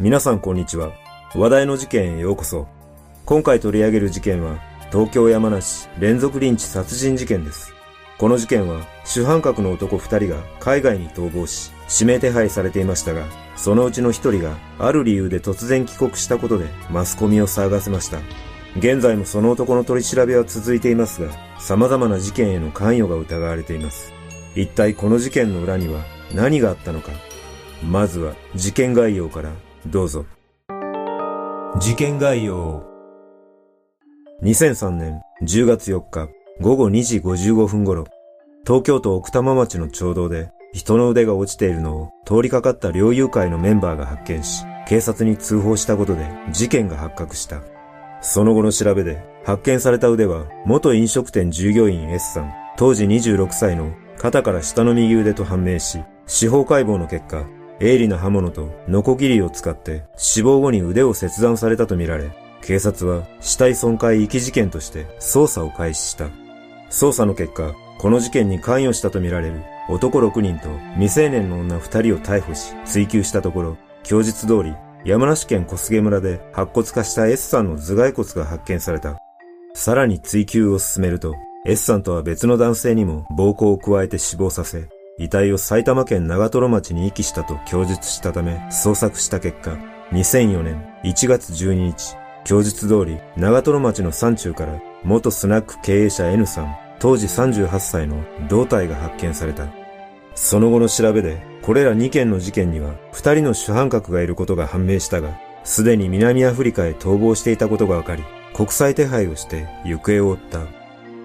皆さんこんにちは。話題の事件へようこそ。今回取り上げる事件は、東京山梨連続リンチ殺人事件です。この事件は、主犯格の男二人が海外に逃亡し、指名手配されていましたが、そのうちの一人が、ある理由で突然帰国したことで、マスコミを騒がせました。現在もその男の取り調べは続いていますが、様々な事件への関与が疑われています。一体この事件の裏には何があったのか。まずは事件概要からどうぞ。事件概要。2003年10月4日午後2時55分頃、東京都奥多摩町の町道で人の腕が落ちているのを通りかかった猟友会のメンバーが発見し、警察に通報したことで事件が発覚した。その後の調べで発見された腕は元飲食店従業員 S さん、当時26歳の肩から下の右腕と判明し、司法解剖の結果、鋭利な刃物とノコギリを使って死亡後に腕を切断されたとみられ、警察は死体損壊遺棄事件として捜査を開始した。捜査の結果、この事件に関与したとみられる男6人と未成年の女2人を逮捕し追及したところ、供述通り山梨県小菅村で白骨化した S さんの頭蓋骨が発見された。さらに追及を進めると、S さんとは別の男性にも暴行を加えて死亡させ、遺体を埼玉県長瀞町に遺棄したと供述したため捜索した結果、2004年1月12日、供述通り長瀞町の山中から元スナック経営者 N さん、当時38歳の胴体が発見された。その後の調べで、これら2件の事件には2人の主犯格がいることが判明したが、すでに南アフリカへ逃亡していたことが分かり、国際手配をして行方を追った。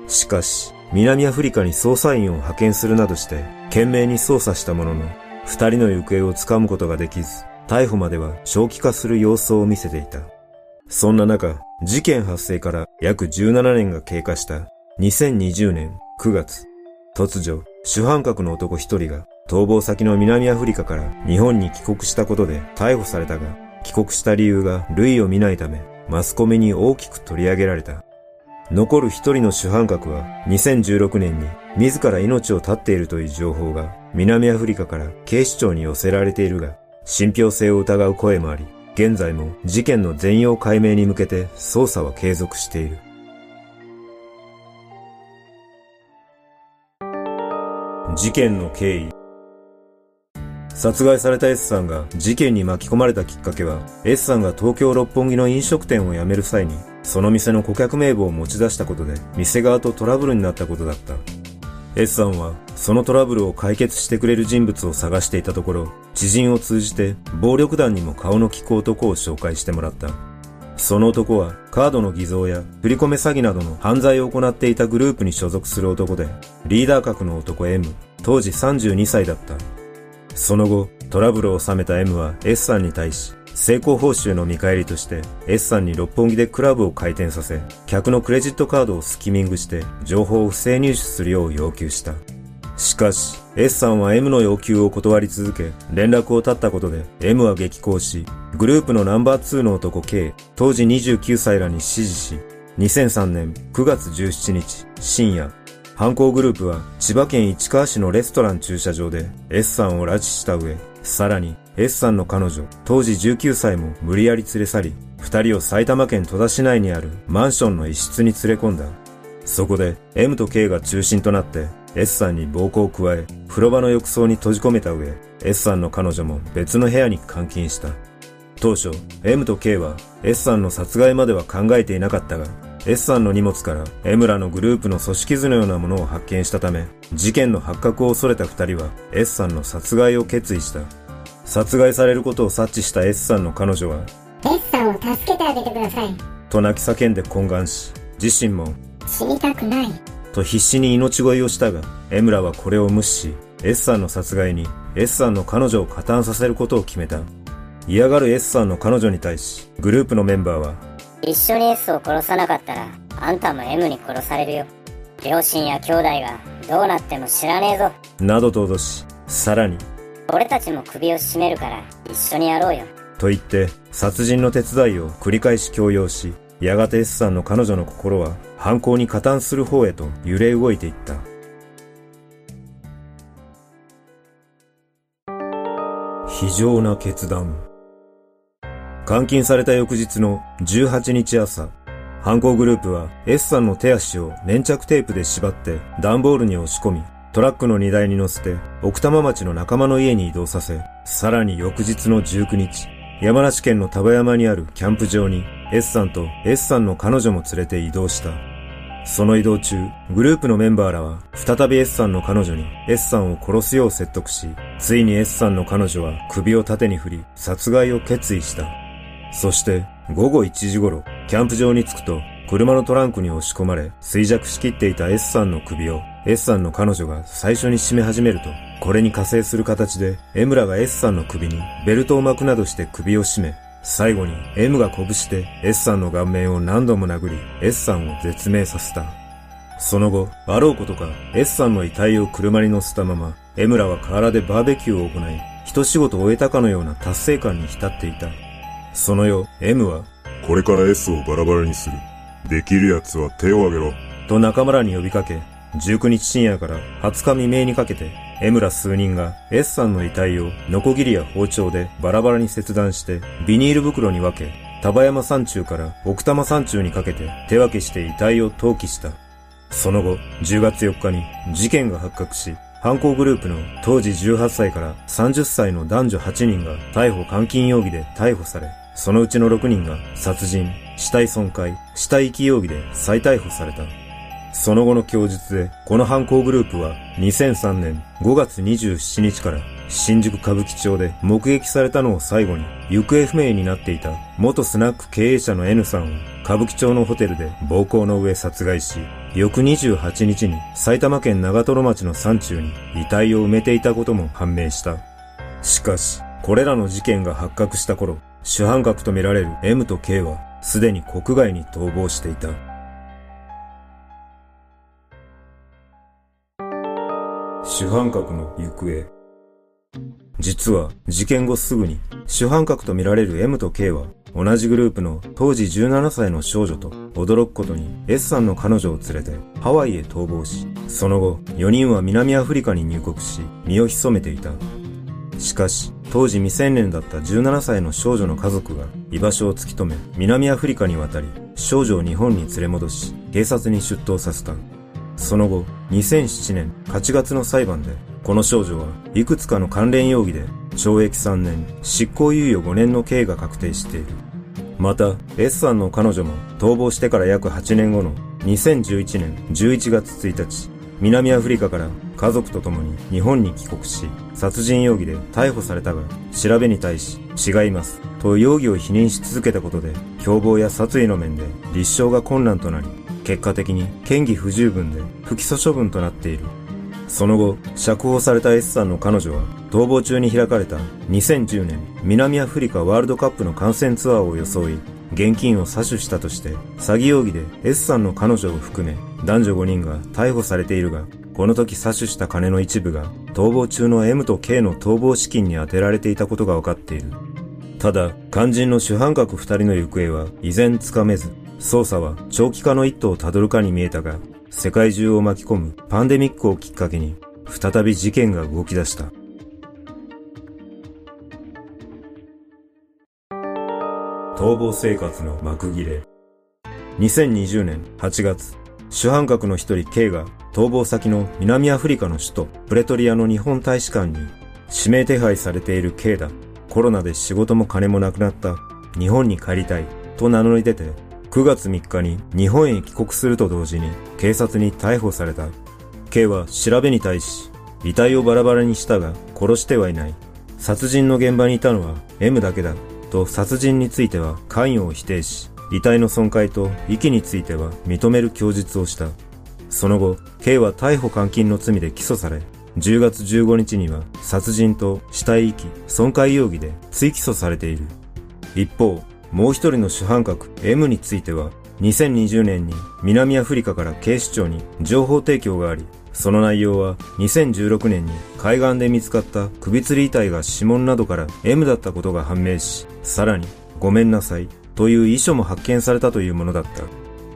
しかし、南アフリカに捜査員を派遣するなどして、懸命に捜査したものの、二人の行方をつかむことができず、逮捕までは長期化する様子を見せていた。そんな中、事件発生から約17年が経過した2020年9月、突如、主犯格の男一人が逃亡先の南アフリカから日本に帰国したことで逮捕されたが、帰国した理由が類を見ないため、マスコミに大きく取り上げられた。残る一人の主犯格は2016年に自ら命を絶っているという情報が南アフリカから警視庁に寄せられているが、信憑性を疑う声もあり、現在も事件の全容解明に向けて捜査は継続している。事件の経緯殺害された S さんが事件に巻き込まれたきっかけは、S さんが東京六本木の飲食店を辞める際に、その店の顧客名簿を持ち出したことで、店側とトラブルになったことだった。S さんは、そのトラブルを解決してくれる人物を探していたところ、知人を通じて、暴力団にも顔の利く男を紹介してもらった。その男は、カードの偽造や振り込め詐欺などの犯罪を行っていたグループに所属する男で、リーダー格の男 M、当時32歳だった。その後、トラブルを収めた M は S さんに対し、成功報酬の見返りとして S さんに六本木でクラブを開店させ、客のクレジットカードをスキミングして情報を不正入手するよう要求した。しかし、S さんは M の要求を断り続け、連絡を絶ったことで M は激高し、グループのナンバー2の男 K、当時29歳らに指示し、2003年9月17日深夜、犯行グループは千葉県市川市のレストラン駐車場で S さんを拉致した上、さらに S さんの彼女、当時19歳も無理やり連れ去り、二人を埼玉県戸田市内にあるマンションの一室に連れ込んだ。そこで M と K が中心となって S さんに暴行を加え、風呂場の浴槽に閉じ込めた上、S さんの彼女も別の部屋に監禁した。当初、M と K は S さんの殺害までは考えていなかったが、S さんの荷物から M らのグループの組織図のようなものを発見したため、事件の発覚を恐れた二人は S さんの殺害を決意した。殺害されることを察知した S さんの彼女は、S さんを助けてあげてください。と泣き叫んで懇願し、自身も、死にたくない。と必死に命乞いをしたが、M らはこれを無視し、S さんの殺害に S さんの彼女を加担させることを決めた。嫌がる S さんの彼女に対し、グループのメンバーは、一緒に S を殺さなかったら、あんたも M に殺されるよ。両親や兄弟がどうなっても知らねえぞ。などと脅し、さらに、俺たちも首を絞めるから一緒にやろうよ。と言って、殺人の手伝いを繰り返し強要し、やがて S さんの彼女の心は犯行に加担する方へと揺れ動いていった。非常な決断。監禁された翌日の18日朝、犯行グループは S さんの手足を粘着テープで縛って段ボールに押し込み、トラックの荷台に乗せて奥多摩町の仲間の家に移動させ、さらに翌日の19日、山梨県の丹波山にあるキャンプ場に S さんと S さんの彼女も連れて移動した。その移動中、グループのメンバーらは再び S さんの彼女に S さんを殺すよう説得し、ついに S さんの彼女は首を縦に振り、殺害を決意した。そして午後1時頃、キャンプ場に着くと、車のトランクに押し込まれ、衰弱しきっていた S さんの首を、S さんの彼女が最初に締め始めると、これに加勢する形で、M らが S さんの首にベルトを巻くなどして首を絞め、最後に M が拳で S さんの顔面を何度も殴り、S さんを絶命させた。その後、あろうことか S さんの遺体を車に乗せたまま、M らは河原でバーベキューを行い、一仕事終えたかのような達成感に浸っていた。その夜、M は、これから S をバラバラにする。できる奴は手を挙げろ。と仲間らに呼びかけ、19日深夜から20日未明にかけて、M ら数人が S さんの遺体をノコギリや包丁でバラバラに切断してビニール袋に分け、田葉山山中から奥多摩山中にかけて手分けして遺体を投棄した。その後、10月4日に事件が発覚し、犯行グループの当時18歳から30歳の男女8人が逮捕監禁容疑で逮捕され、そのうちの6人が殺人、死体損壊、死体遺棄容疑で再逮捕された。その後の供述で、この犯行グループは2003年5月27日から新宿歌舞伎町で目撃されたのを最後に行方不明になっていた元スナック経営者の N さんを歌舞伎町のホテルで暴行の上殺害し、翌28日に埼玉県長瀞町の山中に遺体を埋めていたことも判明した。しかし、これらの事件が発覚した頃、主犯格とみられる M と K はすでに国外に逃亡していた。主犯格の行方。実は事件後すぐに主犯格とみられる M と K は同じグループの当時17歳の少女と驚くことに S さんの彼女を連れてハワイへ逃亡し、その後4人は南アフリカに入国し身を潜めていた。しかし、当時未成年だった17歳の少女の家族が居場所を突き止め、南アフリカに渡り、少女を日本に連れ戻し、警察に出頭させた。その後、2007年8月の裁判で、この少女はいくつかの関連容疑で懲役3年、執行猶予5年の刑が確定している。また、S さんの彼女も逃亡してから約8年後の2011年11月1日、南アフリカから家族と共に日本に帰国し、殺人容疑で逮捕されたが、調べに対し、違います、と容疑を否認し続けたことで、共謀や殺意の面で立証が困難となり、結果的に嫌疑不十分で不起訴処分となっている。その後、釈放された S さんの彼女は、逃亡中に開かれた2010年南アフリカワールドカップの観戦ツアーを装い、現金を詐取したとして、詐欺容疑で S さんの彼女を含め、男女5人が逮捕されているが、この時詐取した金の一部が、逃亡中の M と K の逃亡資金に充てられていたことが分かっている。ただ、肝心の主犯格二人の行方は依然つかめず、捜査は長期化の一途をたどるかに見えたが、世界中を巻き込むパンデミックをきっかけに、再び事件が動き出した。逃亡生活の幕切れ。2020年8月、主犯格の一人 K が逃亡先の南アフリカの首都プレトリアの日本大使館に指名手配されている K だ。コロナで仕事も金もなくなった。日本に帰りたい。と名乗り出て、9月3日に日本へ帰国すると同時に警察に逮捕された。K は調べに対し、遺体をバラバラにしたが殺してはいない。殺人の現場にいたのは M だけだ。と殺人については関与を否定し、遺体の損壊と遺棄については認める供述をした。その後、K は逮捕監禁の罪で起訴され、10月15日には殺人と死体遺棄、損壊容疑で追起訴されている。一方、もう一人の主犯格 M については、2020年に南アフリカから警視庁に情報提供があり、その内容は2016年に海岸で見つかった首吊り遺体が指紋などから M だったことが判明し、さらにごめんなさいという遺書も発見されたというものだった。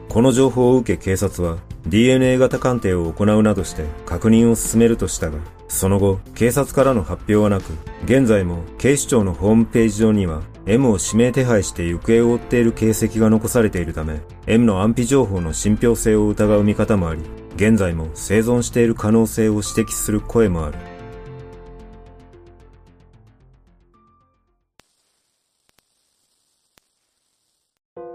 この情報を受け警察は DNA 型鑑定を行うなどして確認を進めるとしたが、その後警察からの発表はなく、現在も警視庁のホームページ上には M を指名手配して行方を追っている形跡が残されているため、M の安否情報の信憑性を疑う見方もあり、現在も生存している可能性を指摘する声もある。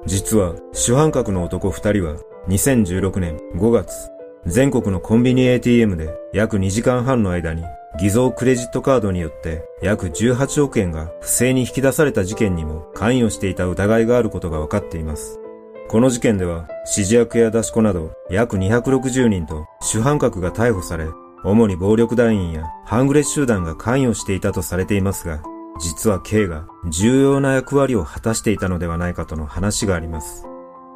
実は、主犯格の男二人は、2016年5月、全国のコンビニ ATM で約2時間半の間に偽造クレジットカードによって約18億円が不正に引き出された事件にも関与していた疑いがあることが分かっています。この事件では指示役や出し子など約260人と主犯格が逮捕され、主に暴力団員や半グレ集団が関与していたとされていますが、実は K が重要な役割を果たしていたのではないかとの話があります。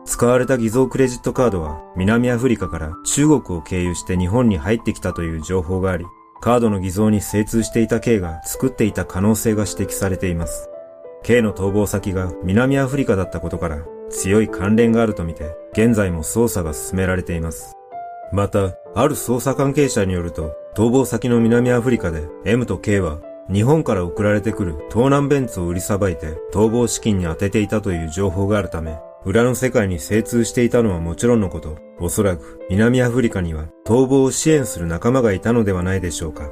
使われた偽造クレジットカードは南アフリカから中国を経由して日本に入ってきたという情報があり、カードの偽造に精通していた K が作っていた可能性が指摘されています。K の逃亡先が南アフリカだったことから強い関連があるとみて現在も捜査が進められています。また、ある捜査関係者によると逃亡先の南アフリカで M と K は日本から送られてくる盗難ベンツを売りさばいて逃亡資金に充てていたという情報があるため、裏の世界に精通していたのはもちろんのこと、おそらく南アフリカには逃亡を支援する仲間がいたのではないでしょうか。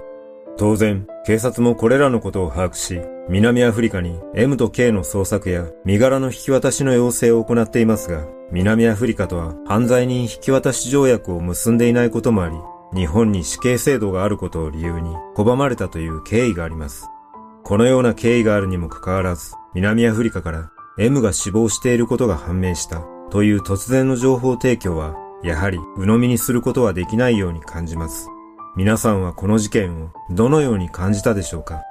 当然、警察もこれらのことを把握し、南アフリカに M と K の捜索や身柄の引き渡しの要請を行っていますが、南アフリカとは犯罪人引き渡し条約を結んでいないこともあり、日本に死刑制度があることを理由に拒まれたという経緯があります。このような経緯があるにもかかわらず、南アフリカから M が死亡していることが判明したという突然の情報提供は、やはり鵜呑みにすることはできないように感じます。皆さんはこの事件をどのように感じたでしょうか？